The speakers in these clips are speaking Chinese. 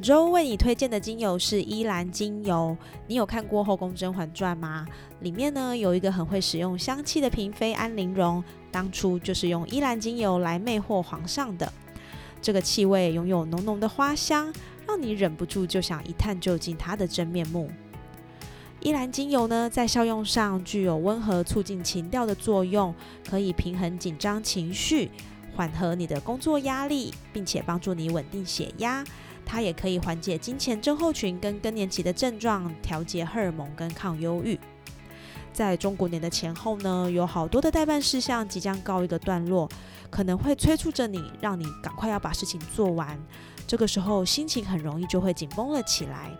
本周为你推荐的精油是依兰精油。你有看过《后宫甄嬛传》吗？里面呢有一个很会使用香气的嫔妃安陵容，当初就是用依兰精油来魅惑皇上的。这个气味拥有浓浓的花香，让你忍不住就想一探究竟它的真面目。依兰精油呢，在效用上具有温和、促进情调的作用，可以平衡紧张情绪，缓和你的工作压力，并且帮助你稳定血压。它也可以缓解金钱症候群跟更年期的症状，调节荷尔蒙跟抗忧郁。在中国年的前后呢，有好多的代办事项即将告一个段落，可能会催促着你，让你赶快要把事情做完。这个时候心情很容易就会紧绷了起来。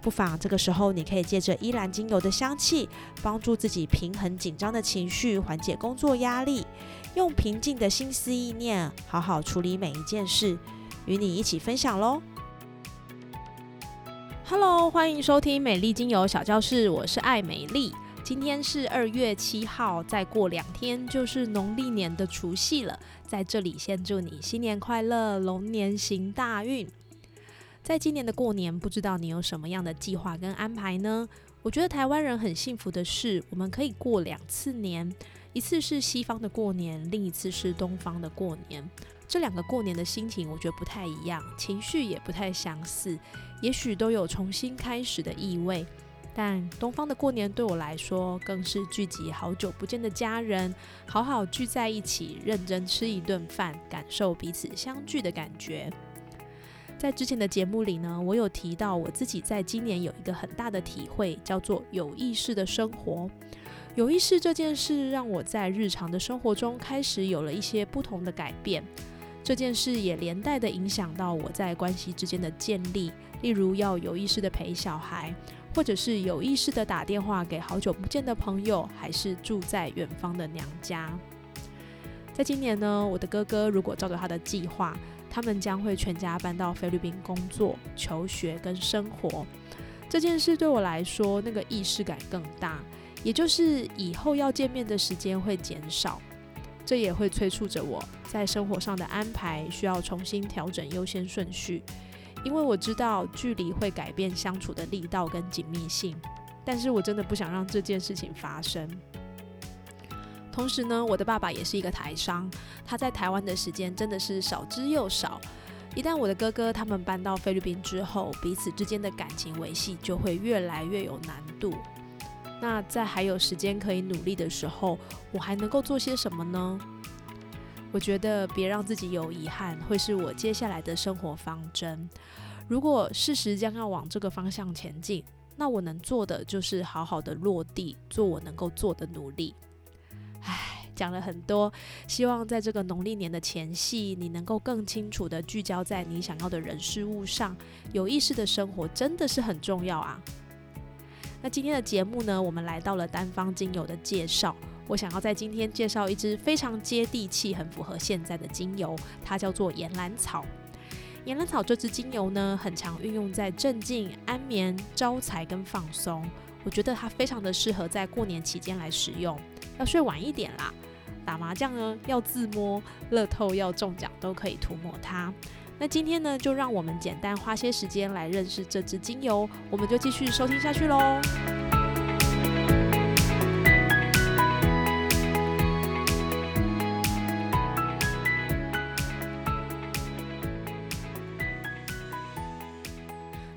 不妨这个时候，你可以借着依兰精油的香气，帮助自己平衡紧张的情绪，缓解工作压力，用平静的心思意念，好好处理每一件事。与你一起分享喽！Hello，欢迎收听美丽精油小教室，我是爱美丽。今天是二月七号，再过两天就是农历年的除夕了。在这里先祝你新年快乐，龙年行大运。在今年的过年，不知道你有什么样的计划跟安排呢？我觉得台湾人很幸福的是，我们可以过两次年，一次是西方的过年，另一次是东方的过年。这两个过年的心情，我觉得不太一样，情绪也不太相似，也许都有重新开始的意味。但东方的过年对我来说，更是聚集好久不见的家人，好好聚在一起，认真吃一顿饭，感受彼此相聚的感觉。在之前的节目里呢，我有提到我自己在今年有一个很大的体会，叫做有意识的生活。有意识这件事，让我在日常的生活中开始有了一些不同的改变。这件事也连带的影响到我在关系之间的建立，例如要有意识的陪小孩，或者是有意识的打电话给好久不见的朋友，还是住在远方的娘家。在今年呢，我的哥哥如果照着他的计划，他们将会全家搬到菲律宾工作、求学跟生活。这件事对我来说，那个意识感更大，也就是以后要见面的时间会减少。这也会催促着我在生活上的安排需要重新调整优先顺序，因为我知道距离会改变相处的力道跟紧密性，但是我真的不想让这件事情发生。同时呢，我的爸爸也是一个台商，他在台湾的时间真的是少之又少。一旦我的哥哥他们搬到菲律宾之后，彼此之间的感情维系就会越来越有难度。那在还有时间可以努力的时候，我还能够做些什么呢？我觉得别让自己有遗憾，会是我接下来的生活方针。如果事实将要往这个方向前进，那我能做的就是好好的落地，做我能够做的努力。唉，讲了很多，希望在这个农历年的前夕，你能够更清楚的聚焦在你想要的人事物上，有意识的生活真的是很重要啊。那今天的节目呢，我们来到了单方精油的介绍。我想要在今天介绍一支非常接地气、很符合现在的精油，它叫做岩兰草。岩兰草这支精油呢，很常运用在镇静、安眠、招财跟放松。我觉得它非常的适合在过年期间来使用。要睡晚一点啦，打麻将呢要自摸，乐透要中奖都可以涂抹它。那今天呢，就让我们简单花些时间来认识这支精油，我们就继续收听下去喽。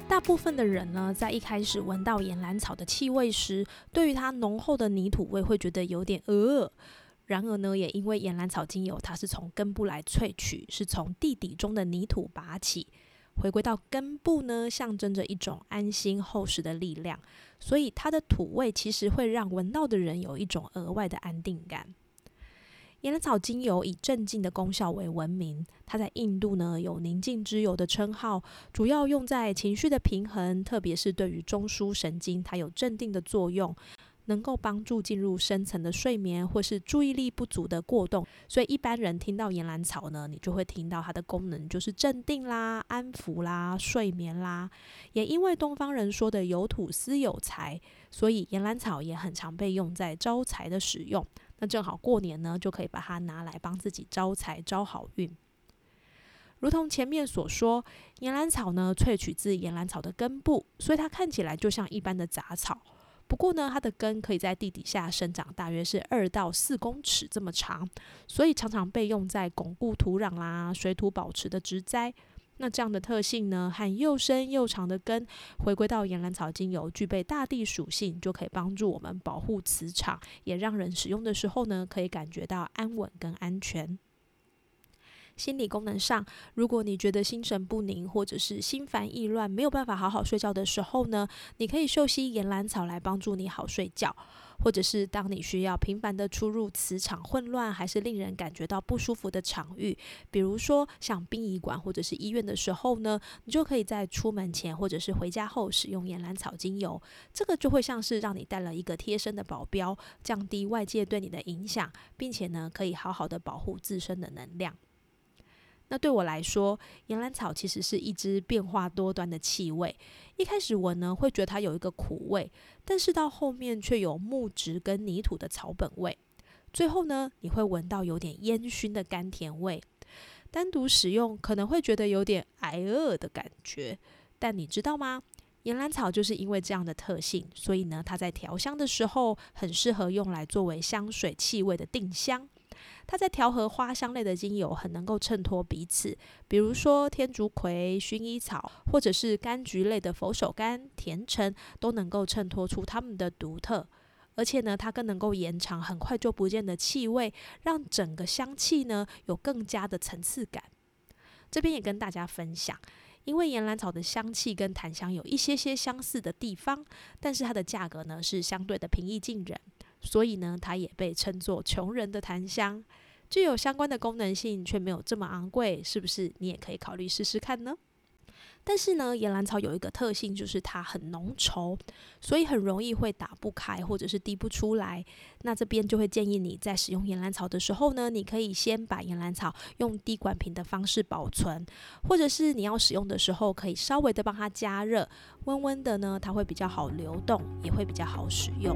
大部分的人呢，在一开始闻到岩兰草的气味时，对于它浓厚的泥土味会觉得有点呃。然而呢，也因为岩兰草精油，它是从根部来萃取，是从地底中的泥土拔起，回归到根部呢，象征着一种安心厚实的力量，所以它的土味其实会让闻到的人有一种额外的安定感。岩兰草精油以镇静的功效为闻名，它在印度呢有宁静之油的称号，主要用在情绪的平衡，特别是对于中枢神经，它有镇定的作用。能够帮助进入深层的睡眠或是注意力不足的过动。所以一般人听到岩兰草呢，你就会听到它的功能就是镇定啦、安抚啦、睡眠啦。也因为东方人说的有土司有财，所以岩兰草也很常被用在招财的使用。那正好过年呢，就可以把它拿来帮自己招财、招好运。如同前面所说，岩兰草呢萃取自岩兰草的根部，所以它看起来就像一般的杂草。不过呢，它的根可以在地底下生长，大约是二到四公尺这么长，所以常常被用在巩固土壤啦、水土保持的植栽。那这样的特性呢，和又深又长的根，回归到岩兰草精油具备大地属性，就可以帮助我们保护磁场，也让人使用的时候呢，可以感觉到安稳跟安全。心理功能上，如果你觉得心神不宁，或者是心烦意乱，没有办法好好睡觉的时候呢，你可以嗅吸岩兰草来帮助你好睡觉。或者是当你需要频繁的出入磁场混乱，还是令人感觉到不舒服的场域，比如说像殡仪馆或者是医院的时候呢，你就可以在出门前或者是回家后使用岩兰草精油，这个就会像是让你带了一个贴身的保镖，降低外界对你的影响，并且呢，可以好好的保护自身的能量。那对我来说，岩兰草其实是一支变化多端的气味。一开始闻呢，会觉得它有一个苦味，但是到后面却有木质跟泥土的草本味。最后呢，你会闻到有点烟熏的甘甜味。单独使用可能会觉得有点挨饿的感觉，但你知道吗？岩兰草就是因为这样的特性，所以呢，它在调香的时候很适合用来作为香水气味的定香。它在调和花香类的精油，很能够衬托彼此。比如说天竺葵、薰衣草，或者是柑橘类的佛手柑、甜橙，都能够衬托出它们的独特。而且呢，它更能够延长很快就不见的气味，让整个香气呢有更加的层次感。这边也跟大家分享，因为岩兰草的香气跟檀香有一些些相似的地方，但是它的价格呢是相对的平易近人。所以呢，它也被称作穷人的檀香，具有相关的功能性，却没有这么昂贵，是不是？你也可以考虑试试看呢。但是呢，岩兰草有一个特性，就是它很浓稠，所以很容易会打不开或者是滴不出来。那这边就会建议你在使用岩兰草的时候呢，你可以先把岩兰草用滴管瓶的方式保存，或者是你要使用的时候，可以稍微的帮它加热，温温的呢，它会比较好流动，也会比较好使用。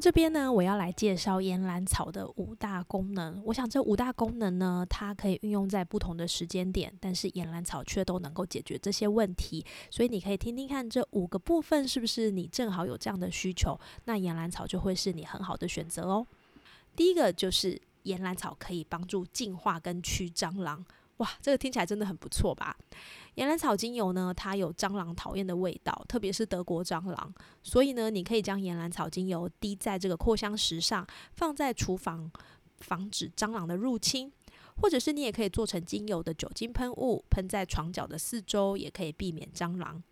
这边呢，我要来介绍岩兰草的五大功能。我想这五大功能呢，它可以运用在不同的时间点，但是岩兰草却都能够解决这些问题。所以你可以听听看这五个部分是不是你正好有这样的需求，那岩兰草就会是你很好的选择哦。第一个就是岩兰草可以帮助净化跟驱蟑螂。哇，这个听起来真的很不错吧？岩兰草精油呢，它有蟑螂讨厌的味道，特别是德国蟑螂，所以呢，你可以将岩兰草精油滴在这个扩香石上，放在厨房，防止蟑螂的入侵；或者是你也可以做成精油的酒精喷雾，喷在床角的四周，也可以避免蟑螂。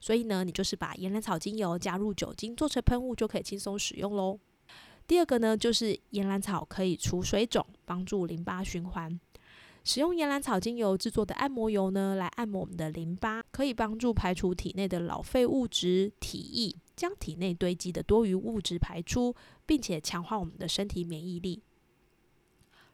所以呢，你就是把岩兰草精油加入酒精做成喷雾，就可以轻松使用喽。第二个呢，就是岩兰草可以除水肿，帮助淋巴循环。使用岩兰草精油制作的按摩油呢，来按摩我们的淋巴，可以帮助排除体内的老废物质、体液，将体内堆积的多余物质排出，并且强化我们的身体免疫力。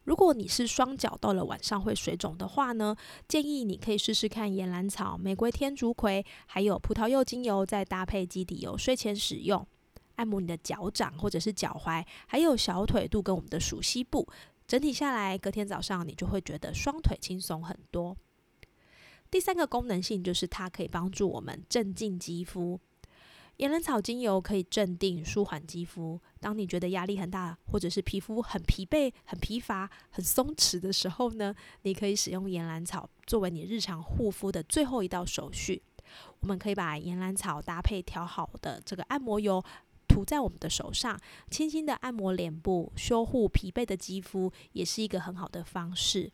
如果你是双脚到了晚上会水肿的话呢，建议你可以试试看岩兰草、玫瑰天竺葵，还有葡萄柚精油，再搭配基底油，睡前使用，按摩你的脚掌或者是脚踝，还有小腿肚跟我们的属膝部。整体下来，隔天早上你就会觉得双腿轻松很多。第三个功能性就是它可以帮助我们镇静肌肤。岩兰草精油可以镇定、舒缓肌肤。当你觉得压力很大，或者是皮肤很疲惫、很疲乏、很松弛的时候呢，你可以使用岩兰草作为你日常护肤的最后一道手续。我们可以把岩兰草搭配调好的这个按摩油。涂在我们的手上，轻轻的按摩脸部，修护疲惫的肌肤，也是一个很好的方式。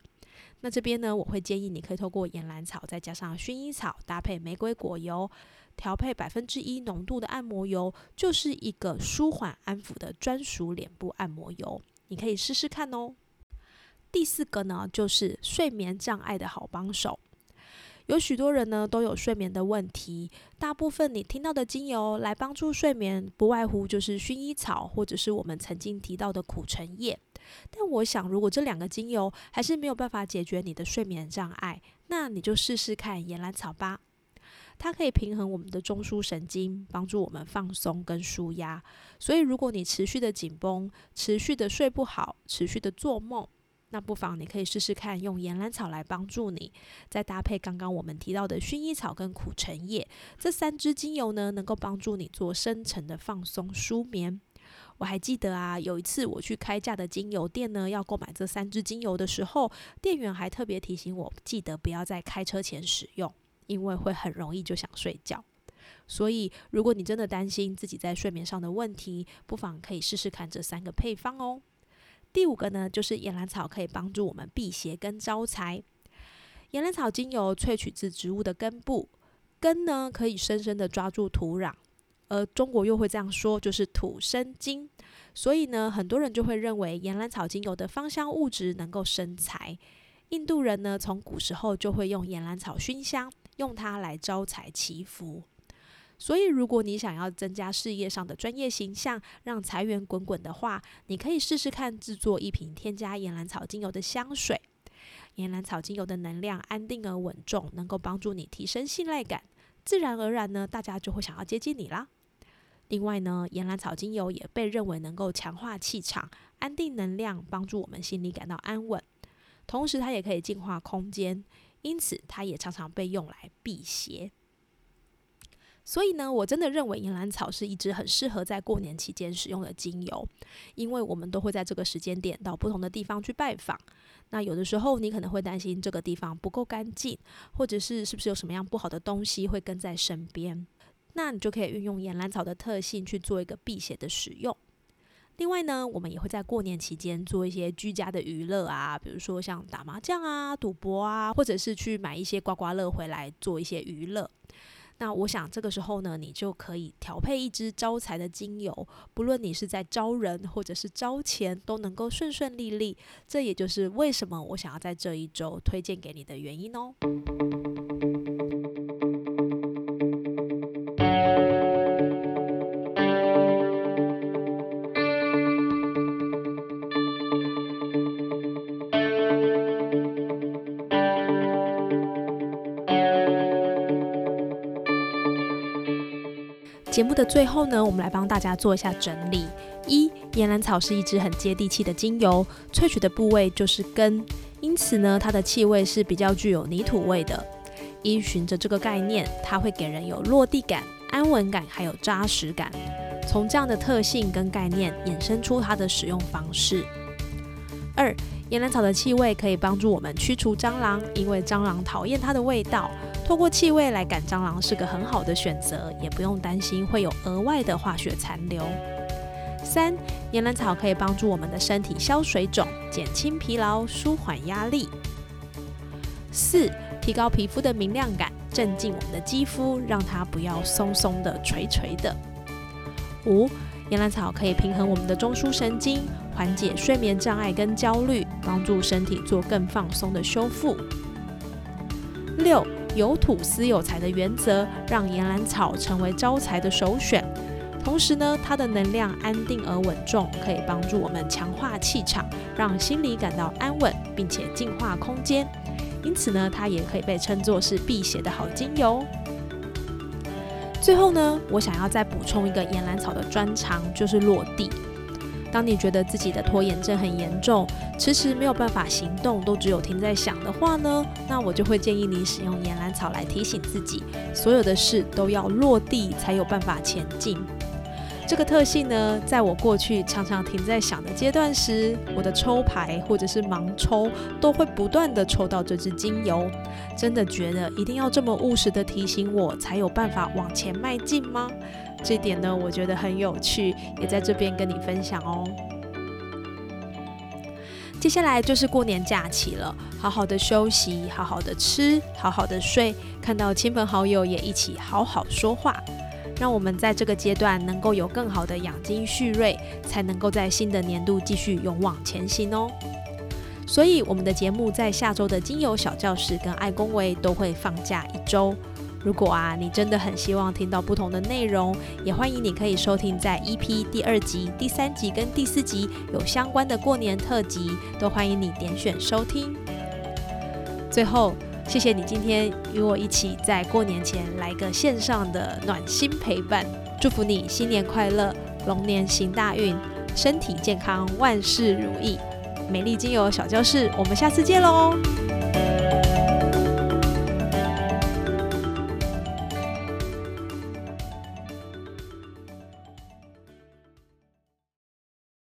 那这边呢，我会建议你可以透过岩兰草，再加上薰衣草，搭配玫瑰果油，调配百分之一浓度的按摩油，就是一个舒缓安抚的专属脸部按摩油。你可以试试看哦。第四个呢，就是睡眠障碍的好帮手。有许多人呢都有睡眠的问题，大部分你听到的精油来帮助睡眠，不外乎就是薰衣草或者是我们曾经提到的苦橙叶。但我想，如果这两个精油还是没有办法解决你的睡眠障碍，那你就试试看岩兰草吧。它可以平衡我们的中枢神经，帮助我们放松跟舒压。所以，如果你持续的紧绷，持续的睡不好，持续的做梦。那不妨你可以试试看，用岩兰草来帮助你，再搭配刚刚我们提到的薰衣草跟苦橙叶这三支精油呢，能够帮助你做深层的放松舒眠。我还记得啊，有一次我去开价的精油店呢，要购买这三支精油的时候，店员还特别提醒我，记得不要在开车前使用，因为会很容易就想睡觉。所以，如果你真的担心自己在睡眠上的问题，不妨可以试试看这三个配方哦。第五个呢，就是岩兰草可以帮助我们辟邪跟招财。岩兰草精油萃取自植物的根部，根呢可以深深的抓住土壤，而中国又会这样说，就是土生金。所以呢，很多人就会认为岩兰草精油的芳香物质能够生财。印度人呢，从古时候就会用岩兰草熏香，用它来招财祈福。所以，如果你想要增加事业上的专业形象，让财源滚滚的话，你可以试试看制作一瓶添加岩兰草精油的香水。岩兰草精油的能量安定而稳重，能够帮助你提升信赖感，自然而然呢，大家就会想要接近你啦。另外呢，岩兰草精油也被认为能够强化气场、安定能量，帮助我们心里感到安稳。同时，它也可以净化空间，因此它也常常被用来辟邪。所以呢，我真的认为岩兰草是一支很适合在过年期间使用的精油，因为我们都会在这个时间点到不同的地方去拜访。那有的时候你可能会担心这个地方不够干净，或者是是不是有什么样不好的东西会跟在身边，那你就可以运用岩兰草的特性去做一个辟邪的使用。另外呢，我们也会在过年期间做一些居家的娱乐啊，比如说像打麻将啊、赌博啊，或者是去买一些刮刮乐回来做一些娱乐。那我想这个时候呢，你就可以调配一支招财的精油，不论你是在招人或者是招钱，都能够顺顺利利。这也就是为什么我想要在这一周推荐给你的原因哦。节目的最后呢，我们来帮大家做一下整理。一，岩兰草是一支很接地气的精油，萃取的部位就是根，因此呢，它的气味是比较具有泥土味的。依循着这个概念，它会给人有落地感、安稳感，还有扎实感。从这样的特性跟概念衍生出它的使用方式。二，岩兰草的气味可以帮助我们驱除蟑螂，因为蟑螂讨厌它的味道。透过气味来赶蟑螂是个很好的选择，也不用担心会有额外的化学残留。三，岩兰草可以帮助我们的身体消水肿、减轻疲劳、舒缓压力。四，提高皮肤的明亮感，镇静我们的肌肤，让它不要松松的、垂垂的。五，岩兰草可以平衡我们的中枢神经，缓解睡眠障碍跟焦虑，帮助身体做更放松的修复。六。有土司有财的原则，让岩兰草成为招财的首选。同时呢，它的能量安定而稳重，可以帮助我们强化气场，让心里感到安稳，并且净化空间。因此呢，它也可以被称作是辟邪的好精油。最后呢，我想要再补充一个岩兰草的专长，就是落地。当你觉得自己的拖延症很严重，迟迟没有办法行动，都只有停在想的话呢，那我就会建议你使用岩兰草来提醒自己，所有的事都要落地才有办法前进。这个特性呢，在我过去常常停在想的阶段时，我的抽牌或者是盲抽都会不断的抽到这支精油。真的觉得一定要这么务实的提醒我，才有办法往前迈进吗？这点呢，我觉得很有趣，也在这边跟你分享哦。接下来就是过年假期了，好好的休息，好好的吃，好好的睡，看到亲朋好友也一起好好说话，让我们在这个阶段能够有更好的养精蓄锐，才能够在新的年度继续勇往前行哦。所以，我们的节目在下周的精油小教室跟爱公维都会放假一周。如果啊，你真的很希望听到不同的内容，也欢迎你可以收听在 EP 第二集、第三集跟第四集有相关的过年特辑，都欢迎你点选收听。最后，谢谢你今天与我一起在过年前来个线上的暖心陪伴，祝福你新年快乐，龙年行大运，身体健康，万事如意。美丽精油小教室，我们下次见喽！